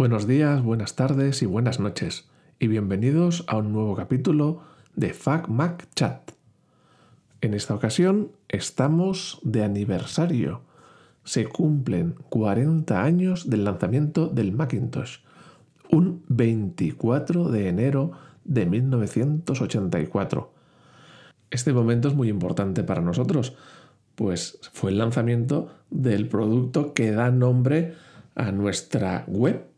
Buenos días, buenas tardes y buenas noches, y bienvenidos a un nuevo capítulo de Mac Chat. En esta ocasión estamos de aniversario. Se cumplen 40 años del lanzamiento del Macintosh, un 24 de enero de 1984. Este momento es muy importante para nosotros, pues fue el lanzamiento del producto que da nombre a nuestra web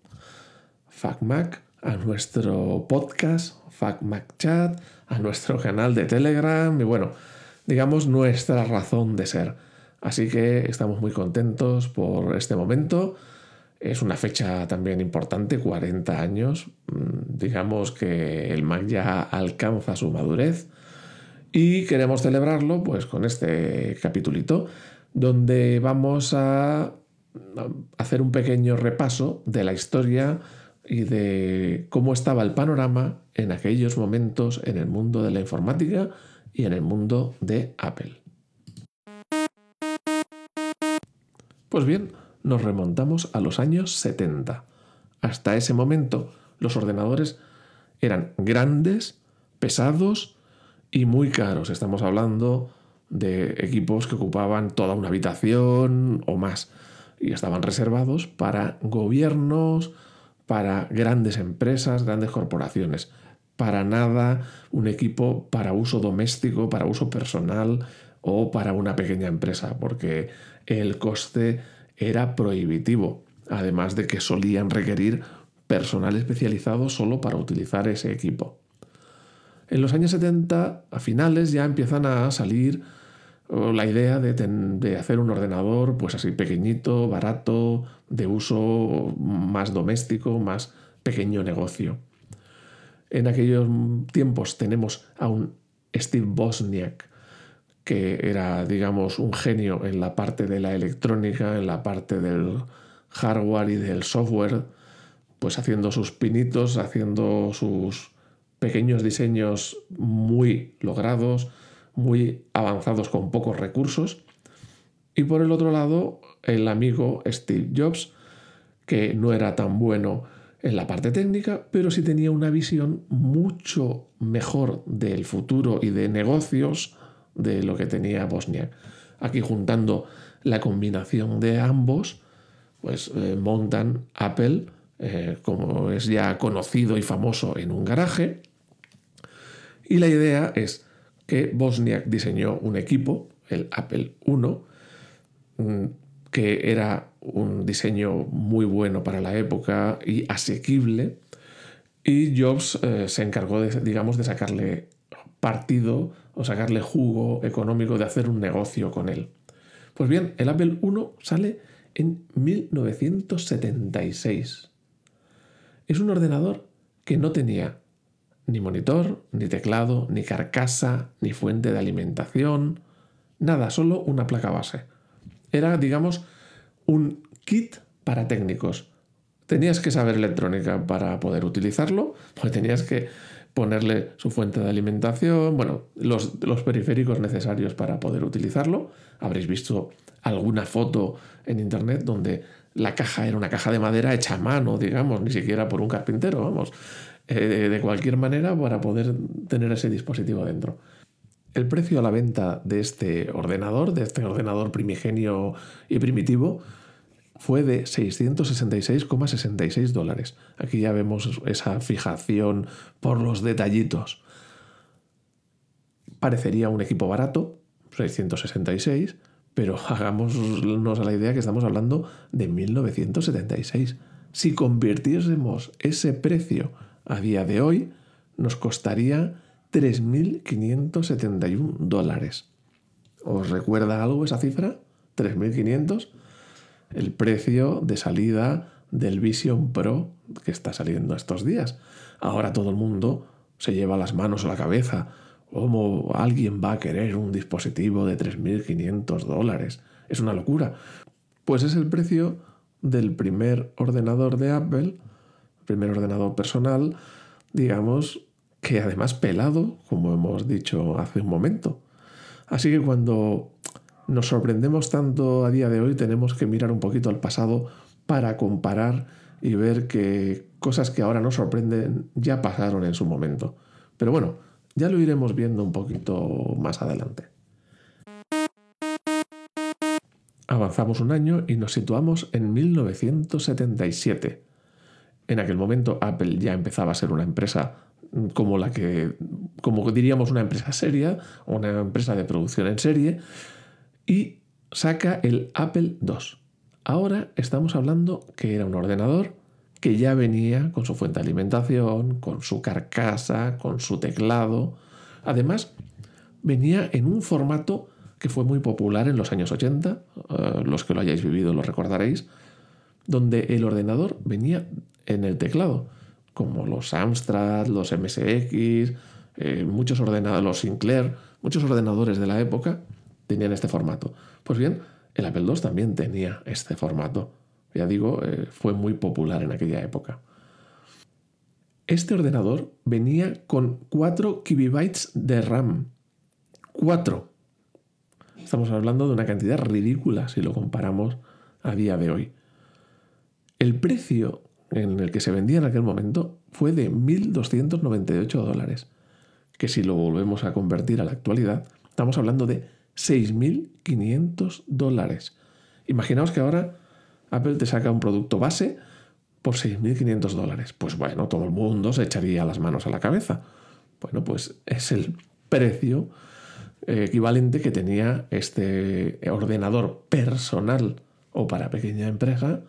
FacMac, a nuestro podcast, FacMac Chat, a nuestro canal de Telegram y bueno, digamos nuestra razón de ser. Así que estamos muy contentos por este momento. Es una fecha también importante, 40 años. Mm, digamos que el Mac ya alcanza su madurez y queremos celebrarlo pues con este capitulito donde vamos a hacer un pequeño repaso de la historia y de cómo estaba el panorama en aquellos momentos en el mundo de la informática y en el mundo de Apple. Pues bien, nos remontamos a los años 70. Hasta ese momento los ordenadores eran grandes, pesados y muy caros. Estamos hablando de equipos que ocupaban toda una habitación o más y estaban reservados para gobiernos, para grandes empresas, grandes corporaciones. Para nada un equipo para uso doméstico, para uso personal o para una pequeña empresa, porque el coste era prohibitivo, además de que solían requerir personal especializado solo para utilizar ese equipo. En los años 70, a finales, ya empiezan a salir la idea de, hacer un ordenador pues así pequeñito, barato, de uso más doméstico, más pequeño negocio. En aquellos tiempos tenemos a un Steve Bosniak, que era, digamos, un genio en la parte de la electrónica, en la parte del hardware y del software, pues haciendo sus pinitos, haciendo sus pequeños diseños muy logrados, muy avanzados con pocos recursos. Y por el otro lado, el amigo Steve Jobs, que no era tan bueno en la parte técnica, pero sí tenía una visión mucho mejor del futuro y de negocios de lo que tenía Bosnia. Aquí juntando la combinación de ambos, pues eh, montan Apple, eh, como es ya conocido y famoso en un garaje. Y la idea es que Bosniak diseñó un equipo, el Apple I, que era un diseño muy bueno para la época y asequible, y Jobs eh, se encargó, de, digamos, de sacarle partido o sacarle jugo económico de hacer un negocio con él. Pues bien, el Apple I sale en 1976. Es un ordenador que no tenía ni monitor, ni teclado, ni carcasa, ni fuente de alimentación, nada, solo una placa base. Era, digamos, un kit para técnicos. Tenías que saber electrónica para poder utilizarlo, tenías que ponerle su fuente de alimentación, bueno, los, los, periféricos necesarios para poder utilizarlo. Habréis visto alguna foto en internet donde la caja era una caja de madera hecha a mano, digamos, ni siquiera por un carpintero, vamos. Eh, de cualquier manera para poder tener ese dispositivo dentro. El precio a la venta de este ordenador, de este ordenador primigenio y primitivo, fue de 666,66 dólares. Aquí ya vemos esa fijación por los detallitos. Parecería un equipo barato, 666, pero hagámonos a la idea que estamos hablando de 1976. Si convirtiésemos ese precio a día de hoy nos costaría 3.571 dólares. ¿Os recuerda algo esa cifra? 3.500. El precio de salida del Vision Pro que está saliendo estos días. Ahora todo el mundo se lleva las manos a la cabeza. ¿Cómo alguien va a querer un dispositivo de 3.500 dólares? Es una locura. Pues es el precio del primer ordenador de Apple primer ordenador personal, digamos que además pelado, como hemos dicho hace un momento. Así que cuando nos sorprendemos tanto a día de hoy, tenemos que mirar un poquito al pasado para comparar y ver que cosas que ahora nos sorprenden ya pasaron en su momento. Pero bueno, ya lo iremos viendo un poquito más adelante. Avanzamos un año y nos situamos en 1977. En aquel momento Apple ya empezaba a ser una empresa como la que, como diríamos, una empresa seria, una empresa de producción en serie, y saca el Apple II. Ahora estamos hablando que era un ordenador que ya venía con su fuente de alimentación, con su carcasa, con su teclado. Además, venía en un formato que fue muy popular en los años 80, eh, los que lo hayáis vivido lo recordaréis, donde el ordenador venía en el teclado, como los Amstrad, los MSX, eh, muchos ordenadores, los Sinclair, muchos ordenadores de la época tenían este formato. Pues bien, el Apple II también tenía este formato. Ya digo, eh, fue muy popular en aquella época. Este ordenador venía con 4 KB de RAM. 4. Estamos hablando de una cantidad ridícula si lo comparamos a día de hoy. El precio en el que se vendía en aquel momento fue de 1.298 dólares, que si lo volvemos a convertir a la actualidad, estamos hablando de 6.500 dólares. Imaginaos que ahora Apple te saca un producto base por 6.500 dólares. Pues bueno, todo el mundo se echaría las manos a la cabeza. Bueno, pues es el precio equivalente que tenía este ordenador personal o para pequeña empresa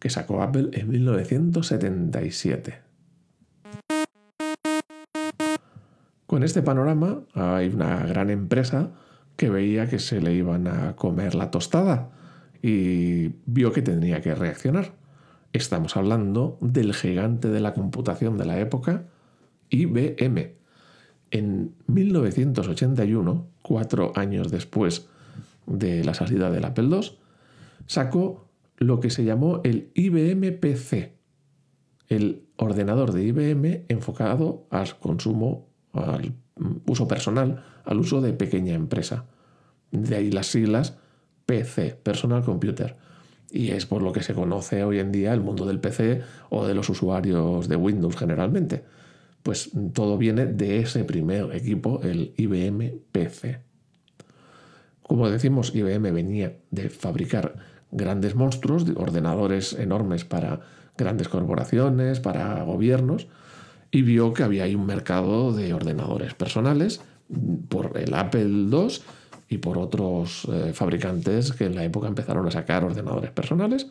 que sacó Apple en 1977. Con este panorama hay una gran empresa que veía que se le iban a comer la tostada y vio que tendría que reaccionar. Estamos hablando del gigante de la computación de la época, IBM en 1981, cuatro años después de la salida del Apple II, sacó lo que se llamó el IBM PC, el ordenador de IBM enfocado al consumo, al uso personal, al uso de pequeña empresa. De ahí las siglas PC, Personal Computer. Y es por lo que se conoce hoy en día el mundo del PC o de los usuarios de Windows generalmente pues todo viene de ese primer equipo, el IBM PC. Como decimos, IBM venía de fabricar grandes monstruos, ordenadores enormes para grandes corporaciones, para gobiernos, y vio que había ahí un mercado de ordenadores personales por el Apple II y por otros eh, fabricantes que en la época empezaron a sacar ordenadores personales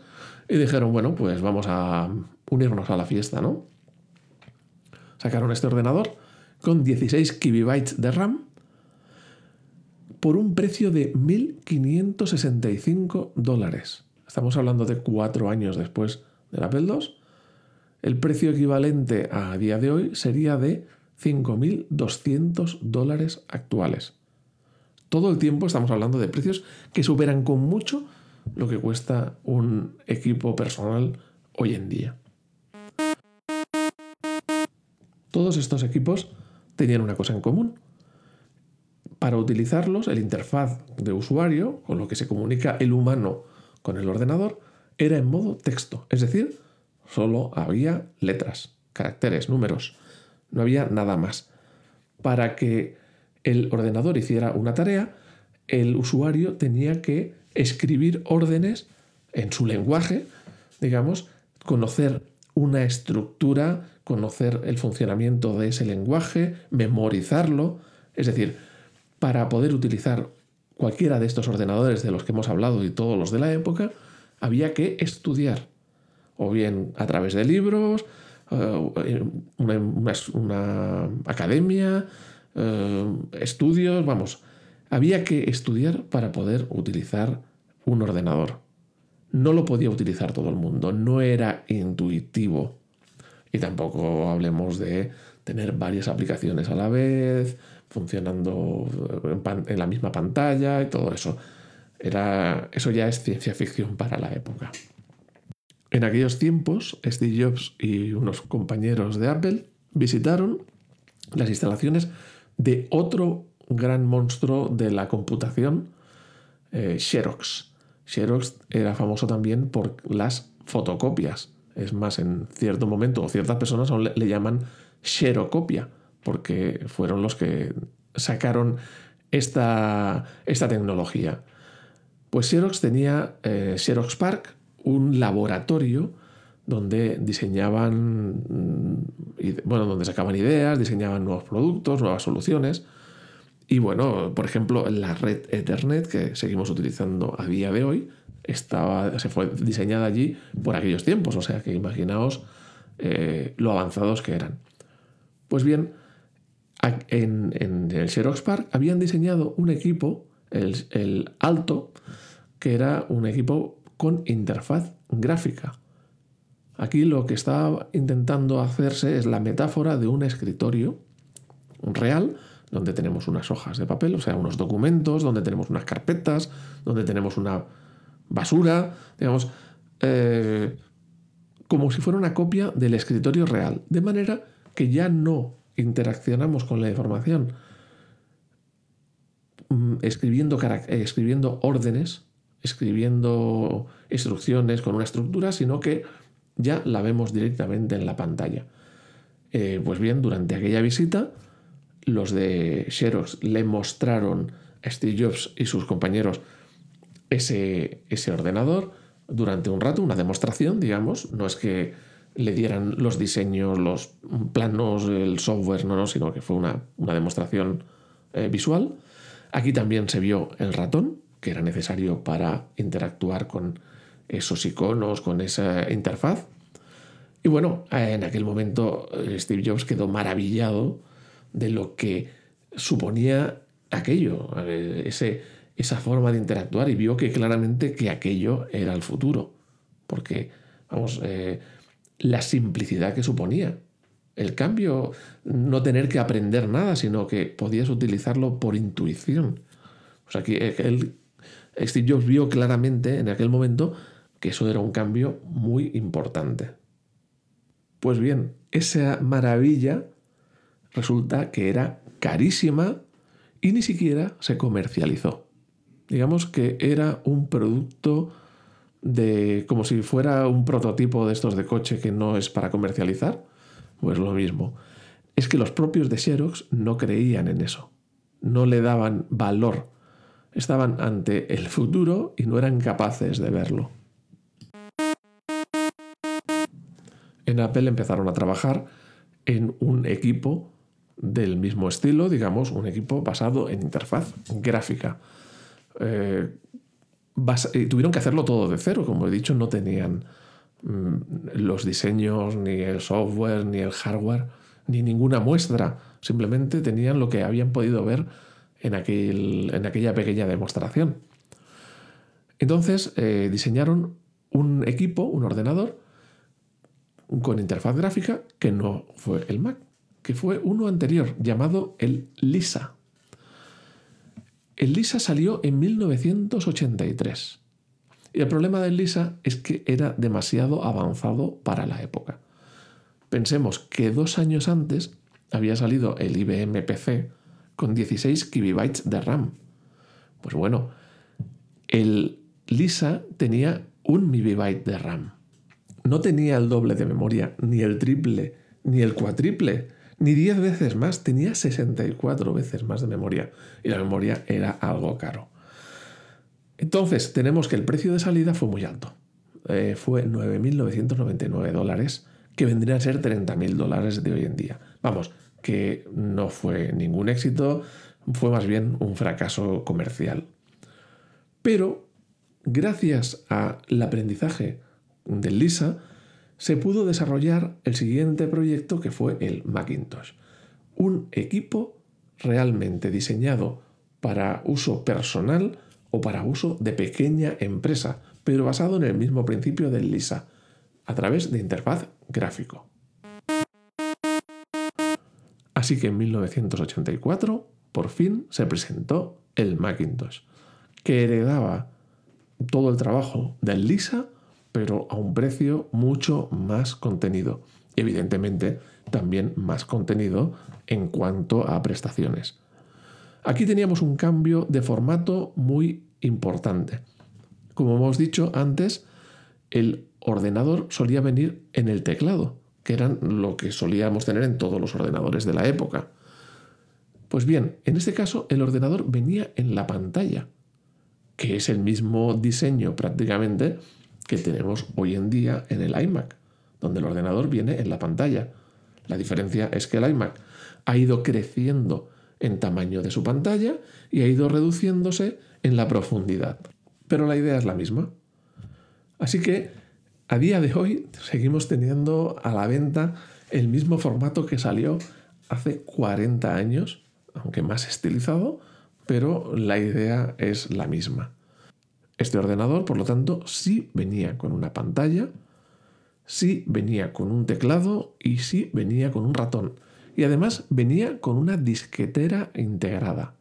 y dijeron, bueno, pues vamos a unirnos a la fiesta, ¿no? sacaron este ordenador con 16 KB de RAM por un precio de 1.565 dólares. Estamos hablando de cuatro años después del Apple II. El precio equivalente a día de hoy sería de 5.200 dólares actuales. Todo el tiempo estamos hablando de precios que superan con mucho lo que cuesta un equipo personal hoy en día. Todos estos equipos tenían una cosa en común. Para utilizarlos, el interfaz de usuario, con lo que se comunica el humano con el ordenador, era en modo texto, es decir, solo había letras, caracteres, números, no había nada más. Para que el ordenador hiciera una tarea, el usuario tenía que escribir órdenes en su lenguaje, digamos, conocer una estructura, conocer el funcionamiento de ese lenguaje, memorizarlo. Es decir, para poder utilizar cualquiera de estos ordenadores de los que hemos hablado y todos los de la época, había que estudiar, o bien a través de libros, eh, una, academia, eh, estudios, vamos, había que estudiar para poder utilizar un ordenador no lo podía utilizar todo el mundo, no era intuitivo. Y tampoco hablemos de tener varias aplicaciones a la vez, funcionando en, la misma pantalla y todo eso. Era, eso ya es ciencia ficción para la época. En aquellos tiempos, Steve Jobs y unos compañeros de Apple visitaron las instalaciones de otro gran monstruo de la computación, eh, Xerox. Xerox era famoso también por las fotocopias. Es más, en cierto momento o ciertas personas aún le, le llaman xerocopia, porque fueron los que sacaron esta, esta tecnología. Pues Xerox tenía eh, Xerox Park, un laboratorio donde diseñaban, mm, bueno, donde sacaban ideas, diseñaban nuevos productos, nuevas soluciones. Y bueno, por ejemplo, la red Ethernet que seguimos utilizando a día de hoy estaba, se fue diseñada allí por aquellos tiempos, o sea que imaginaos eh, lo avanzados que eran. Pues bien, en, el Xerox Park habían diseñado un equipo, el, Alto, que era un equipo con interfaz gráfica. Aquí lo que estaba intentando hacerse es la metáfora de un escritorio real, donde tenemos unas hojas de papel, o sea, unos documentos, donde tenemos unas carpetas, donde tenemos una basura, digamos, eh, como si fuera una copia del escritorio real, de manera que ya no interaccionamos con la información mm, escribiendo, eh, escribiendo órdenes, escribiendo instrucciones con una estructura, sino que ya la vemos directamente en la pantalla. Eh, pues bien, durante aquella visita, los de Xerox le mostraron a Steve Jobs y sus compañeros ese, ese ordenador durante un rato, una demostración, digamos. No es que le dieran los diseños, los planos, el software, no, no, sino que fue una, demostración eh, visual. Aquí también se vio el ratón, que era necesario para interactuar con esos iconos, con esa interfaz. Y bueno, en aquel momento eh, Steve Jobs quedó maravillado de lo que suponía aquello, eh, ese, esa forma de interactuar y vio que claramente que aquello era el futuro. Porque, vamos, la simplicidad que suponía. El cambio, no tener que aprender nada, sino que podías utilizarlo por intuición. O sea, que él, Steve Jobs vio claramente en aquel momento que eso era un cambio muy importante. Pues bien, esa maravilla resulta que era carísima y ni siquiera se comercializó. Digamos que era un producto de como si fuera un prototipo de estos de coche que no es para comercializar, pues lo mismo. Es que los propios de Xerox no creían en eso, no le daban valor, estaban ante el futuro y no eran capaces de verlo. En Apple empezaron a trabajar en un equipo del mismo estilo, digamos, un equipo basado en interfaz gráfica. Eh, tuvieron que hacerlo todo de cero, como he dicho, no tenían mm, los diseños, ni el software, ni el hardware, ni ninguna muestra, simplemente tenían lo que habían podido ver en, aquel, en aquella pequeña demostración. Entonces eh, diseñaron un equipo, un ordenador, con interfaz gráfica que no fue el Mac, que fue uno anterior llamado el Lisa. El Lisa salió en 1983. Y el problema del Lisa es que era demasiado avanzado para la época. Pensemos que dos años antes había salido el IBM PC con 16 KB de RAM. Pues bueno, el Lisa tenía un MB de RAM. No tenía el doble de memoria, ni el triple, ni el cuatriple ni 10 veces más, tenía 64 veces más de memoria y la memoria era algo caro. Entonces, tenemos que el precio de salida fue muy alto. Eh, fue 9.999 dólares, que vendrían a ser 30.000 dólares de hoy en día. Vamos, que no fue ningún éxito, fue más bien un fracaso comercial. Pero, gracias al aprendizaje del Lisa, se pudo desarrollar el siguiente proyecto que fue el Macintosh. Un equipo realmente diseñado para uso personal o para uso de pequeña empresa, pero basado en el mismo principio del Lisa, a través de interfaz gráfico. Así que en 1984, por fin, se presentó el Macintosh, que heredaba todo el trabajo del Lisa pero a un precio mucho más contenido. Evidentemente también más contenido en cuanto a prestaciones. Aquí teníamos un cambio de formato muy importante. Como hemos dicho antes, el ordenador solía venir en el teclado, que eran lo que solíamos tener en todos los ordenadores de la época. Pues bien, en este caso el ordenador venía en la pantalla, que es el mismo diseño prácticamente que tenemos hoy en día en el iMac, donde el ordenador viene en la pantalla. La diferencia es que el iMac ha ido creciendo en tamaño de su pantalla y ha ido reduciéndose en la profundidad. Pero la idea es la misma. Así que a día de hoy seguimos teniendo a la venta el mismo formato que salió hace 40 años, aunque más estilizado, pero la idea es la misma. Este ordenador, por lo tanto, sí venía con una pantalla, sí venía con un teclado y sí venía con un ratón. Y además venía con una disquetera integrada.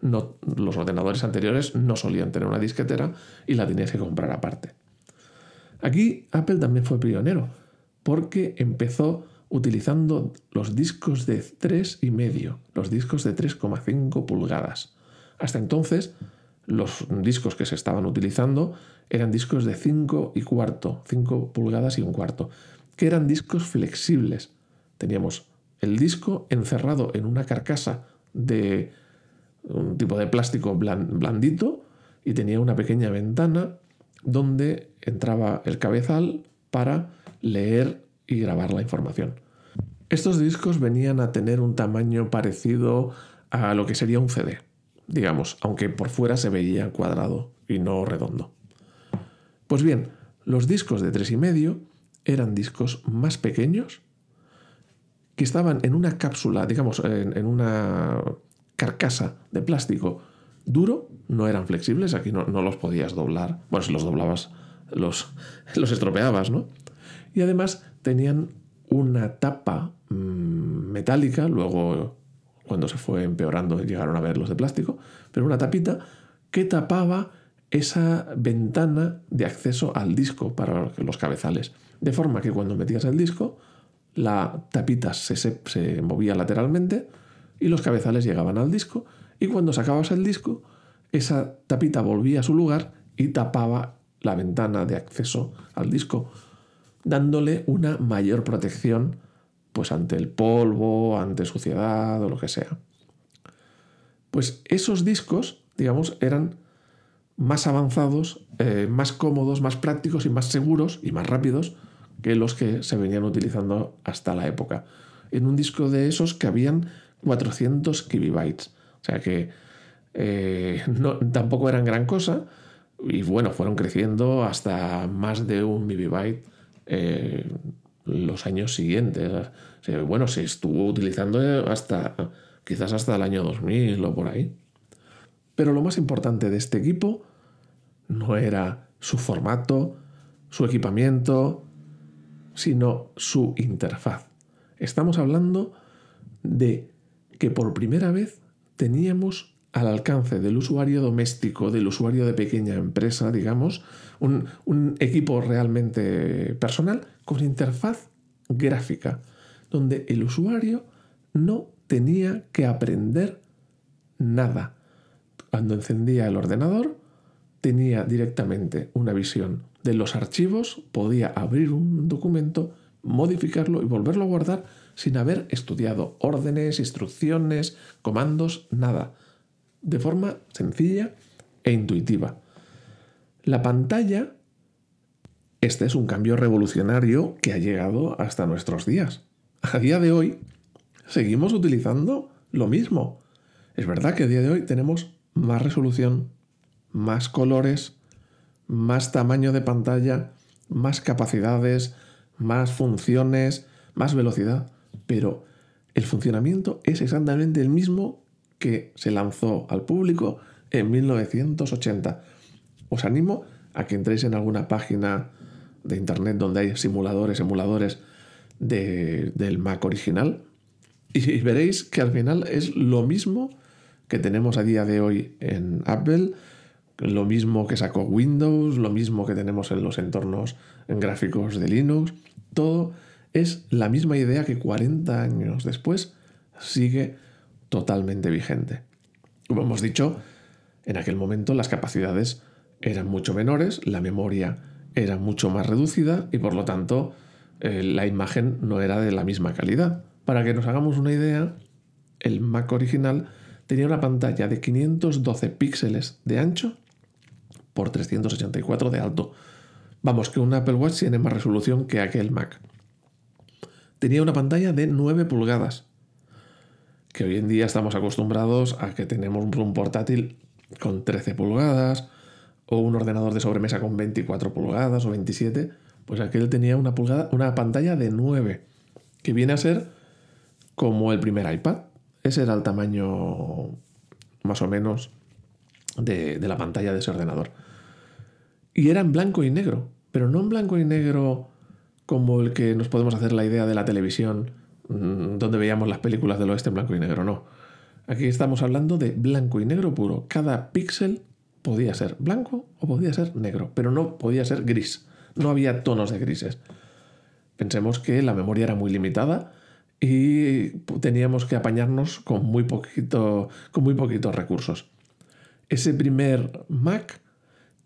Los ordenadores anteriores no solían tener una disquetera y la tenías que comprar aparte. Aquí Apple también fue pionero, porque empezó utilizando los discos de 3,5, los discos de 3,5 pulgadas. Hasta entonces, los discos que se estaban utilizando eran discos de 5 y cuarto, 5 pulgadas y un cuarto, que eran discos flexibles. Teníamos el disco encerrado en una carcasa de un tipo de plástico blandito y tenía una pequeña ventana donde entraba el cabezal para leer y grabar la información. Estos discos venían a tener un tamaño parecido a lo que sería un CD, digamos, aunque por fuera se veía cuadrado y no redondo. Pues bien, los discos de 3,5 eran discos más pequeños que estaban en una cápsula, digamos, en, una carcasa de plástico duro, no eran flexibles, aquí no, los podías doblar. Bueno, si los doblabas, los, los estropeabas, ¿no? Y además tenían una tapa mm, metálica, luego cuando se fue empeorando llegaron a ver los de plástico, pero una tapita que tapaba esa ventana de acceso al disco para los cabezales. De forma que cuando metías el disco, la tapita se, se movía lateralmente y los cabezales llegaban al disco y cuando sacabas el disco, esa tapita volvía a su lugar y tapaba la ventana de acceso al disco, dándole una mayor protección pues ante el polvo, ante suciedad o lo que sea. Pues esos discos, digamos, eran más avanzados, eh, más cómodos, más prácticos y más seguros y más rápidos que los que se venían utilizando hasta la época. En un disco de esos que habían 400 kilobytes. O sea que eh, no, tampoco eran gran cosa. Y bueno, fueron creciendo hasta más de un megabyte eh, los años siguientes. bueno, se estuvo utilizando hasta quizás hasta el año 2000 o por ahí. Pero lo más importante de este equipo no era su formato, su equipamiento, sino su interfaz. Estamos hablando de que por primera vez teníamos al alcance del usuario doméstico, del usuario de pequeña empresa, digamos, un, un equipo realmente personal con interfaz gráfica, donde el usuario no tenía que aprender nada. Cuando encendía el ordenador, tenía directamente una visión de los archivos, podía abrir un documento, modificarlo y volverlo a guardar sin haber estudiado órdenes, instrucciones, comandos, nada, de forma sencilla e intuitiva. La pantalla, este es un cambio revolucionario que ha llegado hasta nuestros días. A día de hoy seguimos utilizando lo mismo. Es verdad que a día de hoy tenemos más resolución, más colores, más tamaño de pantalla, más capacidades, más funciones, más velocidad pero el funcionamiento es exactamente el mismo que se lanzó al público en 1980. Os animo a que entréis en alguna página de internet donde hay simuladores, emuladores del Mac original y veréis que al final es lo mismo que tenemos a día de hoy en Apple, lo mismo que sacó Windows, lo mismo que tenemos en los entornos gráficos de Linux, todo es la misma idea que 40 años después sigue totalmente vigente. Como hemos dicho, en aquel momento las capacidades eran mucho menores, la memoria era mucho más reducida y por lo tanto eh, la imagen no era de la misma calidad. Para que nos hagamos una idea, el Mac original tenía una pantalla de 512 píxeles de ancho por 384 de alto. Vamos, que un Apple Watch tiene más resolución que aquel Mac. Tenía una pantalla de 9 pulgadas, que hoy en día estamos acostumbrados a que tenemos un portátil con 13 pulgadas un ordenador de sobremesa con 24 pulgadas o 27, pues aquel tenía una, pulgada, una pantalla de 9, que viene a ser como el primer iPad. Ese era el tamaño más o menos de, de la pantalla de ese ordenador. Y era en blanco y negro, pero no en blanco y negro como el que nos podemos hacer la idea de la televisión, mm, donde veíamos las películas del oeste en blanco y negro, no. Aquí estamos hablando de blanco y negro puro. Cada píxel podía ser blanco o podía ser negro, pero no podía ser gris. No había tonos de grises. Pensemos que la memoria era muy limitada y teníamos que apañarnos con muy, poquito, con muy poquitos recursos. Ese primer Mac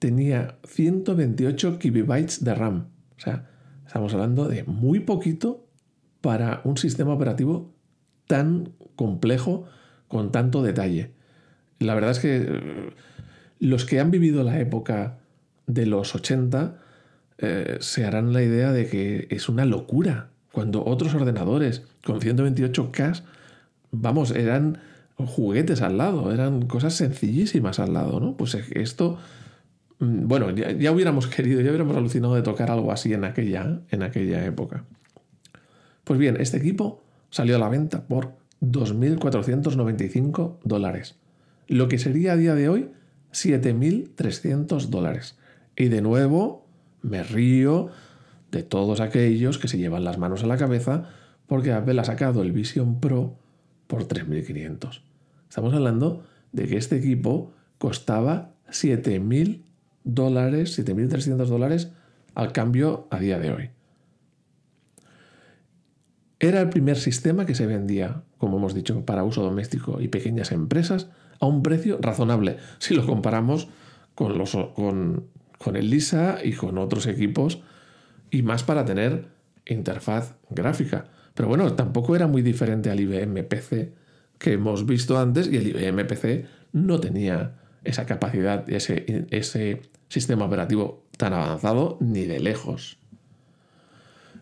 tenía 128 kibibytes de RAM. O sea, estamos hablando de muy poquito para un sistema operativo tan complejo con tanto detalle. La verdad es que eh, los que han vivido la época de los 80 eh, se harán la idea de que es una locura. Cuando otros ordenadores con 128K, vamos, eran juguetes al lado, eran cosas sencillísimas al lado, ¿no? Pues esto, mm, bueno, ya, hubiéramos querido, ya hubiéramos alucinado de tocar algo así en aquella, en aquella época. Pues bien, este equipo salió a la venta por 2.495 dólares, lo que sería a día de hoy 7.300 dólares. Y de nuevo me río de todos aquellos que se llevan las manos a la cabeza porque Apple ha sacado el Vision Pro por 3.500. Estamos hablando de que este equipo costaba 7.000 dólares, 7.300 dólares al cambio a día de hoy. Era el primer sistema que se vendía, como hemos dicho, para uso doméstico y pequeñas empresas a un precio razonable, si lo comparamos con, los, con, con el Lisa y con otros equipos, y más para tener interfaz gráfica. Pero bueno, tampoco era muy diferente al IBM PC que hemos visto antes y el IBM PC no tenía esa capacidad, ese, ese sistema operativo tan avanzado ni de lejos.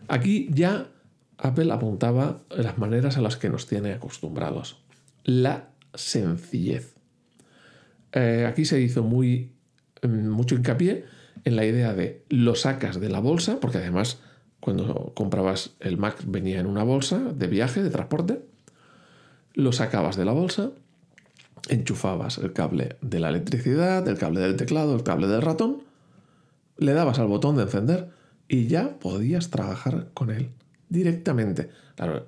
Aquí ya Apple apuntaba las maneras a las que nos tiene acostumbrados. La sencillez. Eh, aquí se hizo muy, mm, mucho hincapié en la idea de lo sacas de la bolsa, porque además cuando comprabas el Mac venía en una bolsa de viaje, de transporte, lo sacabas de la bolsa, enchufabas el cable de la electricidad, el cable del teclado, el cable del ratón, le dabas al botón de encender y ya podías trabajar con él directamente. Claro,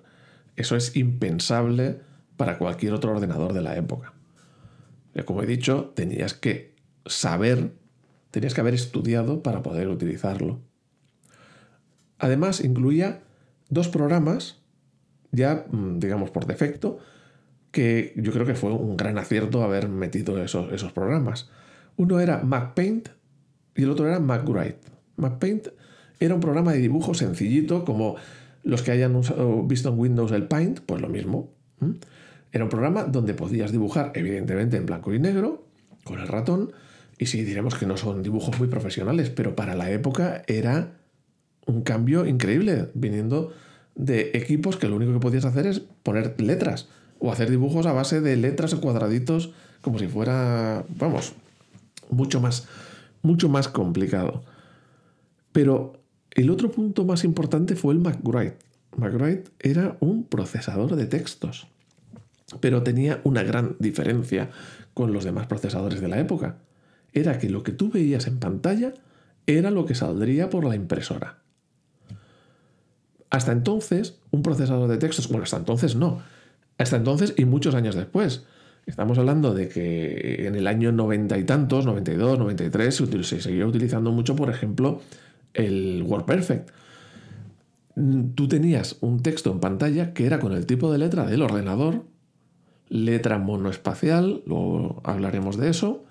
eso es impensable para cualquier otro ordenador de la época. Como he dicho, tenías que saber, tenías que haber estudiado para poder utilizarlo. Además, incluía dos programas, ya mm, digamos por defecto, que yo creo que fue un gran acierto haber metido esos, esos programas. Uno era MacPaint y el otro era MacWrite. MacPaint era un programa de dibujo sencillito como los que hayan visto en Windows el Paint, pues lo mismo. Era un programa donde podías dibujar, evidentemente, en blanco y negro, con el ratón, y sí, diremos que no son dibujos muy profesionales, pero para la época era un cambio increíble, viniendo de equipos que lo único que podías hacer es poner letras, o hacer dibujos a base de letras o cuadraditos, como si fuera, vamos, mucho más, mucho más complicado. Pero el otro punto más importante fue el MacWrite. MacWrite era un procesador de textos, pero tenía una gran diferencia con los demás procesadores de la época. Era que lo que tú veías en pantalla era lo que saldría por la impresora. Hasta entonces, un procesador de textos, bueno, hasta entonces no, hasta entonces y muchos años después. Estamos hablando de que en el año noventa y tantos, 92, 93, se seguía utilizando mucho, por ejemplo, el WordPerfect. Tú tenías un texto en pantalla que era con el tipo de letra del ordenador, letra monoespacial, luego hablaremos de eso,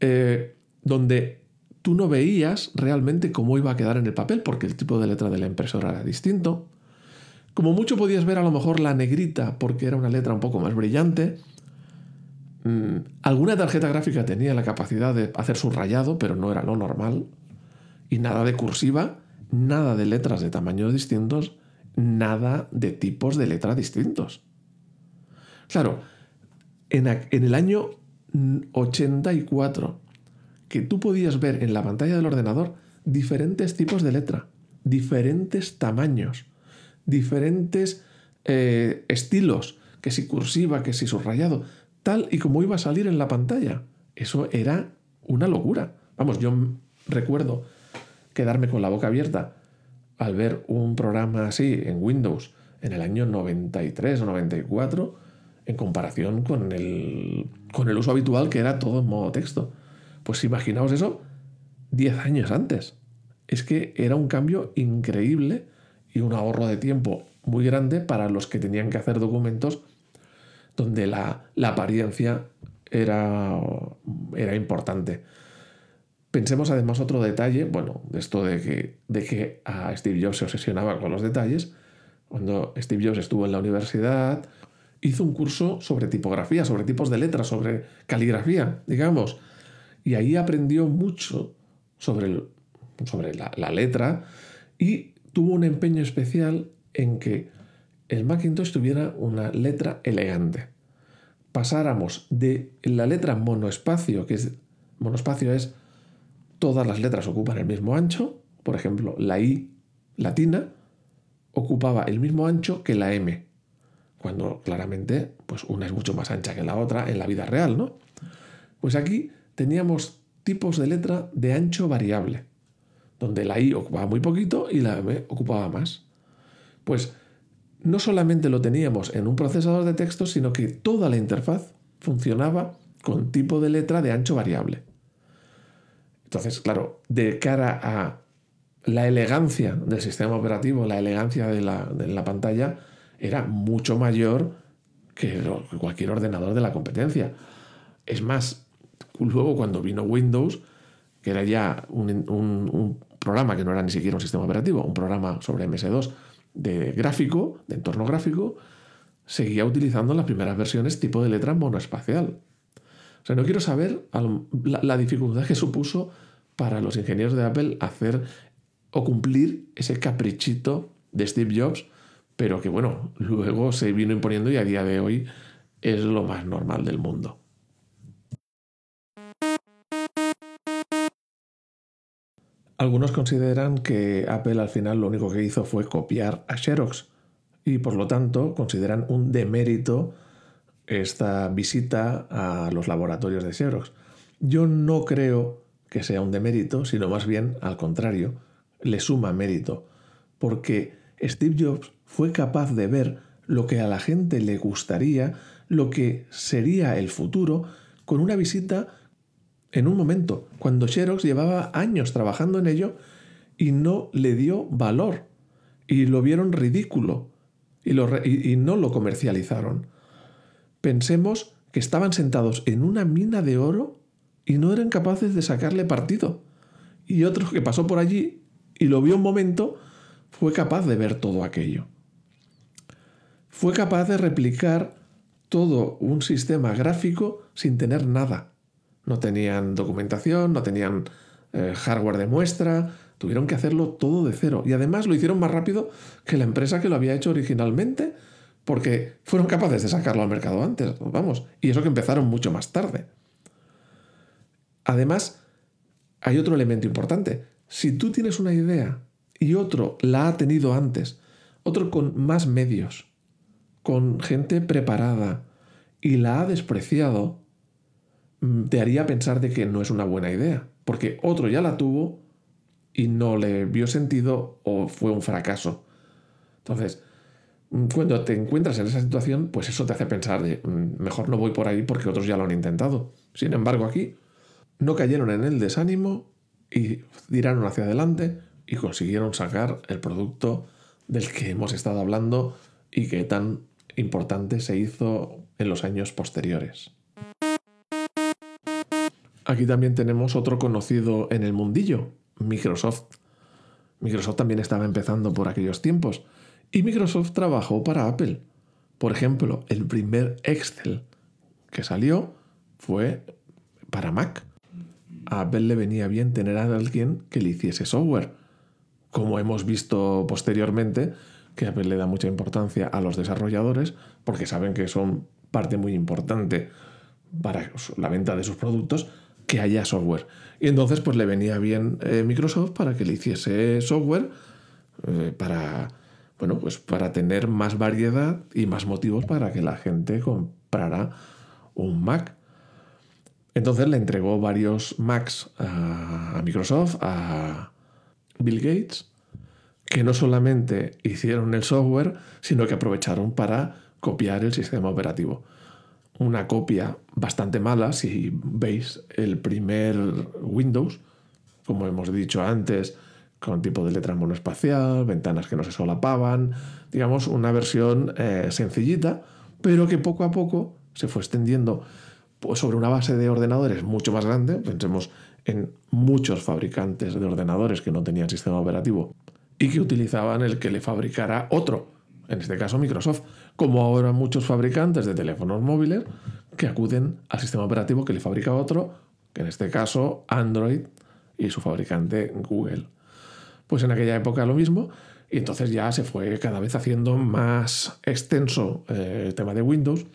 eh, donde tú no veías realmente cómo iba a quedar en el papel porque el tipo de letra de la impresora era distinto. Como mucho podías ver a lo mejor la negrita porque era una letra un poco más brillante. Mm, alguna tarjeta gráfica tenía la capacidad de hacer su rayado, pero no era lo normal. Y nada de cursiva, nada de letras de tamaños distintos, nada de tipos de letra distintos. Claro, en, el año 84, que tú podías ver en la pantalla del ordenador diferentes tipos de letra, diferentes tamaños, diferentes eh, estilos, que si cursiva, que si subrayado, tal y como iba a salir en la pantalla. Eso era una locura. Vamos, yo recuerdo quedarme con la boca abierta al ver un programa así en Windows en el año 93 o 94 en comparación con el, con el uso habitual que era todo en modo texto. Pues imaginaos eso 10 años antes. Es que era un cambio increíble y un ahorro de tiempo muy grande para los que tenían que hacer documentos donde la, apariencia era, era importante. Pensemos además otro detalle, bueno, de esto de que, de que a Steve Jobs se obsesionaba con los detalles. Cuando Steve Jobs estuvo en la universidad, hizo un curso sobre tipografía, sobre tipos de letras, sobre caligrafía, digamos. Y ahí aprendió mucho sobre, sobre la letra y tuvo un empeño especial en que el Macintosh tuviera una letra elegante. Pasáramos de la letra monoespacio, que es monospacio es todas las letras ocupan el mismo ancho, por ejemplo, la I latina ocupaba el mismo ancho que la M, cuando claramente pues una es mucho más ancha que la otra en la vida real, ¿no? Pues aquí teníamos tipos de letra de ancho variable donde la I ocupaba muy poquito y la M ocupaba más. Pues no solamente lo teníamos en un procesador de texto, sino que toda la interfaz funcionaba con tipo de letra de ancho variable. Entonces, claro, de cara a la elegancia del sistema operativo, la elegancia de la, pantalla, era mucho mayor que cualquier ordenador de la competencia. Es más, luego cuando vino Windows, que era ya un, programa que no era ni siquiera un sistema operativo, un programa sobre MS2 de gráfico, de entorno gráfico, seguía utilizando las primeras versiones tipo de letra monoespacial. O sea, no quiero saber la, dificultad que supuso para los ingenieros de Apple hacer o cumplir ese caprichito de Steve Jobs, pero que bueno, luego se vino imponiendo y a día de hoy es lo más normal del mundo. Algunos consideran que Apple al final lo único que hizo fue copiar a Xerox y por lo tanto consideran un demérito esta visita a los laboratorios de Xerox. Yo no creo que sea un demérito, sino más bien al contrario, le suma mérito, porque Steve Jobs fue capaz de ver lo que a la gente le gustaría, lo que sería el futuro, con una visita en un momento, cuando Xerox llevaba años trabajando en ello y no le dio valor y lo vieron ridículo y, y no lo comercializaron. Pensemos que estaban sentados en una mina de oro y no eran capaces de sacarle partido. Y otro que pasó por allí y lo vio un momento fue capaz de ver todo aquello. Fue capaz de replicar todo un sistema gráfico sin tener nada. No tenían documentación, no tenían eh, hardware de muestra, tuvieron que hacerlo todo de cero. Y además lo hicieron más rápido que la empresa que lo había hecho originalmente, porque fueron capaces de sacarlo al mercado antes, vamos. Y eso que empezaron mucho más tarde. Además, hay otro elemento importante. Si tú tienes una idea y otro la ha tenido antes, otro con más medios, con gente preparada, y la ha despreciado, Mm, te haría pensar de que no es una buena idea, porque otro ya la tuvo y no le vio sentido o fue un fracaso. Entonces, mm, cuando te encuentras en esa situación, pues eso te hace pensar de mm, mejor no voy por ahí porque otros ya lo han intentado. Sin embargo, aquí no cayeron en el desánimo y tiraron hacia adelante y consiguieron sacar el producto del que hemos estado hablando y que tan importante se hizo en los años posteriores. aquí también tenemos otro conocido en el mundillo, Microsoft. Microsoft también estaba empezando por aquellos tiempos y Microsoft trabajó para Apple. Por ejemplo, el primer Excel que salió fue para Mac. A Apple le venía bien tener a alguien que le hiciese software. Como hemos visto posteriormente, que Apple le da mucha importancia a los desarrolladores porque saben que son parte muy importante para la venta de sus productos que haya software. Y entonces pues le venía bien eh, Microsoft para que le hiciese software eh, para bueno, pues para tener más variedad y más motivos para que la gente comprara un Mac. Entonces le entregó varios Macs a Microsoft, a Bill Gates, que no solamente hicieron el software, sino que aprovecharon para copiar el sistema operativo. Una copia bastante mala, si veis el primer Windows, como hemos dicho antes, con tipo de letra monoespacial, ventanas que no se solapaban, digamos, una versión eh, sencillita, pero que poco a poco se fue extendiendo pues, sobre una base de ordenadores mucho más grande. Pensemos en muchos fabricantes de ordenadores que no tenían sistema operativo y que utilizaban el que le fabricara otro, en este caso Microsoft, como ahora muchos fabricantes de teléfonos móviles que acuden al sistema operativo que le fabrica otro, que en este caso Android y su fabricante Google. Pues en aquella época lo mismo, y entonces ya se fue cada vez haciendo más extenso eh, el tema de Windows,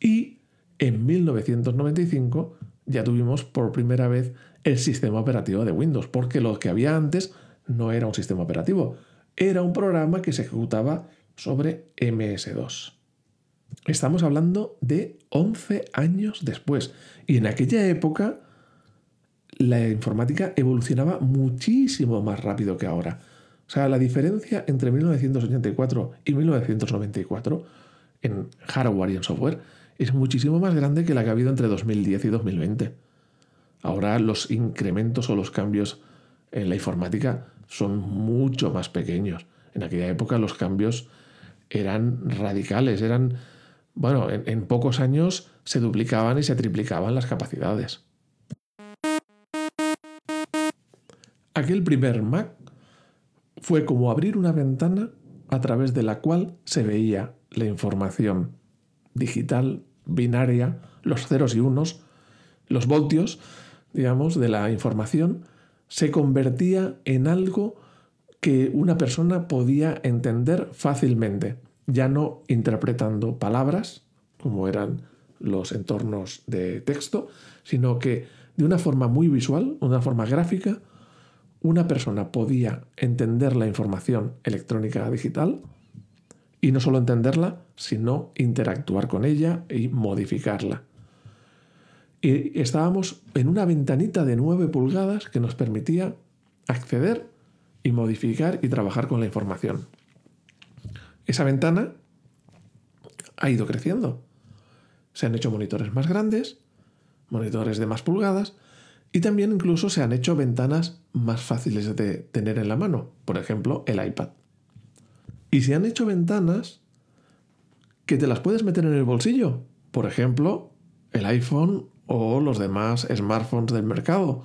y en 1995 ya tuvimos por primera vez el sistema operativo de Windows, porque lo que había antes no era un sistema operativo, era un programa que se ejecutaba sobre MS2. Estamos hablando de 11 años después. Y en aquella época la informática evolucionaba muchísimo más rápido que ahora. O sea, la diferencia entre 1984 y 1994 en hardware y en software es muchísimo más grande que la que ha habido entre 2010 y 2020. Ahora los incrementos o los cambios en la informática son mucho más pequeños. En aquella época los cambios eran radicales, eran, bueno, en, pocos años se duplicaban y se triplicaban las capacidades. Aquel primer Mac fue como abrir una ventana a través de la cual se veía la información digital, binaria, los ceros y unos, los voltios, digamos, de la información se convertía en algo que una persona podía entender fácilmente, ya no interpretando palabras, como eran los entornos de texto, sino que de una forma muy visual, una forma gráfica, una persona podía entender la información electrónica digital y no solo entenderla, sino interactuar con ella y modificarla. Y estábamos en una ventanita de 9 pulgadas que nos permitía acceder y modificar y trabajar con la información. Esa ventana ha ido creciendo. Se han hecho monitores más grandes, monitores de más pulgadas y también incluso se han hecho ventanas más fáciles de tener en la mano, por ejemplo el iPad. Y se han hecho ventanas que te las puedes meter en el bolsillo, por ejemplo el iPhone o los demás smartphones del mercado.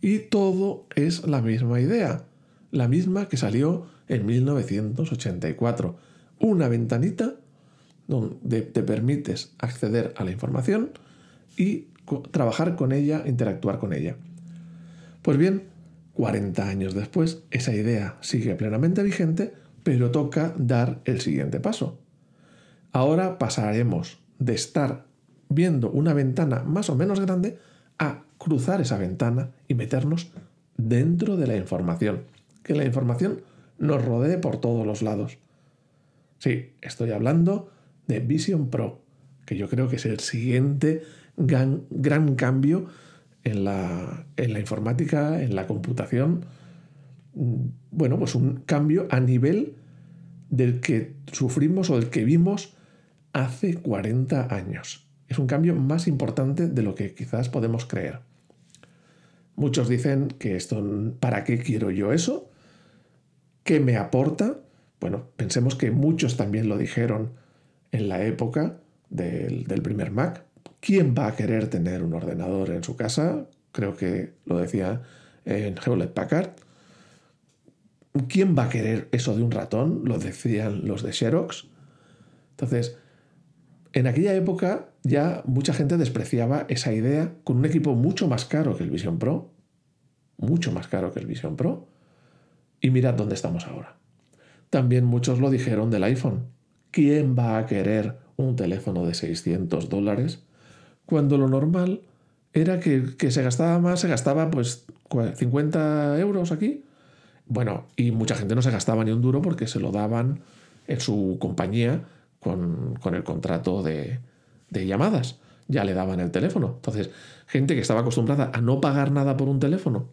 Y todo es la misma idea, la misma que salió en 1984. Una ventanita donde te permites acceder a la información y trabajar con ella, interactuar con ella. Pues bien, 40 años después, esa idea sigue plenamente vigente, pero toca dar el siguiente paso. Ahora pasaremos de estar viendo una ventana más o menos grande a cruzar esa ventana y meternos dentro de la información. Que la información nos rodee por todos los lados. Sí, estoy hablando de Vision Pro, que yo creo que es el siguiente gran, gran cambio en la, en la informática, en la computación. Bueno, pues un cambio a nivel del que sufrimos o del que vimos hace 40 años. Es un cambio más importante de lo que quizás podemos creer. Muchos dicen que esto, ¿para qué quiero yo eso? ¿Qué me aporta? Bueno, pensemos que muchos también lo dijeron en la época del, primer Mac, ¿Quién va a querer tener un ordenador en su casa? Creo que lo decía en Hewlett Packard. ¿Quién va a querer eso de un ratón? Lo decían los de Xerox. Entonces, en aquella época ya mucha gente despreciaba esa idea con un equipo mucho más caro que el Vision Pro. Mucho más caro que el Vision Pro. Y mirad dónde estamos ahora. También muchos lo dijeron del iPhone. ¿Quién va a querer un teléfono de 600 dólares cuando lo normal era que, que se gastaba más, se gastaba pues 50 euros aquí bueno, y mucha gente no se gastaba ni un duro porque se lo daban en su compañía con, el contrato de, llamadas. Ya le daban el teléfono. Entonces, gente que estaba acostumbrada a no pagar nada por un teléfono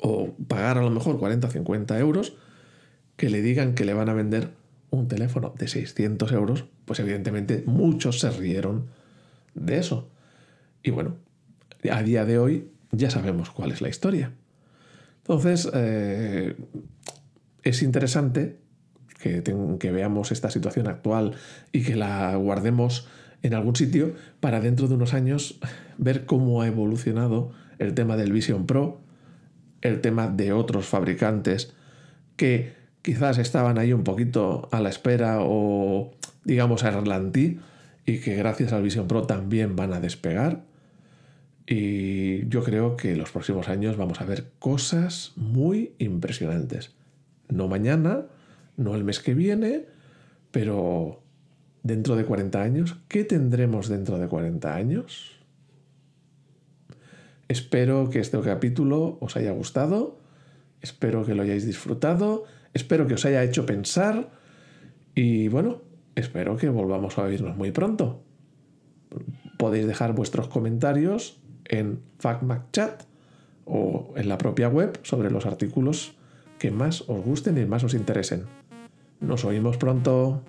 o pagar a lo mejor 40, 50 euros, que le digan que le van a vender un teléfono de 600 euros, pues evidentemente muchos se rieron de eso. Y bueno, a día de hoy ya sabemos cuál es la historia. Entonces, eh, es interesante que, veamos esta situación actual y que la guardemos en algún sitio para dentro de unos años ver cómo ha evolucionado el tema del Vision Pro, el tema de otros fabricantes que quizás estaban ahí un poquito a la espera o digamos a ralentí y que gracias al Vision Pro también van a despegar. Y yo creo que los próximos años vamos a ver cosas muy impresionantes. No mañana, no el mes que viene, pero dentro de 40 años, ¿qué tendremos dentro de 40 años? Espero que este capítulo os haya gustado, espero que lo hayáis disfrutado, espero que os haya hecho pensar y bueno, espero que volvamos a oírnos muy pronto. Podéis dejar vuestros comentarios en FacMacChat o en la propia web sobre los artículos que más os gusten y más os interesen. Nos oímos pronto.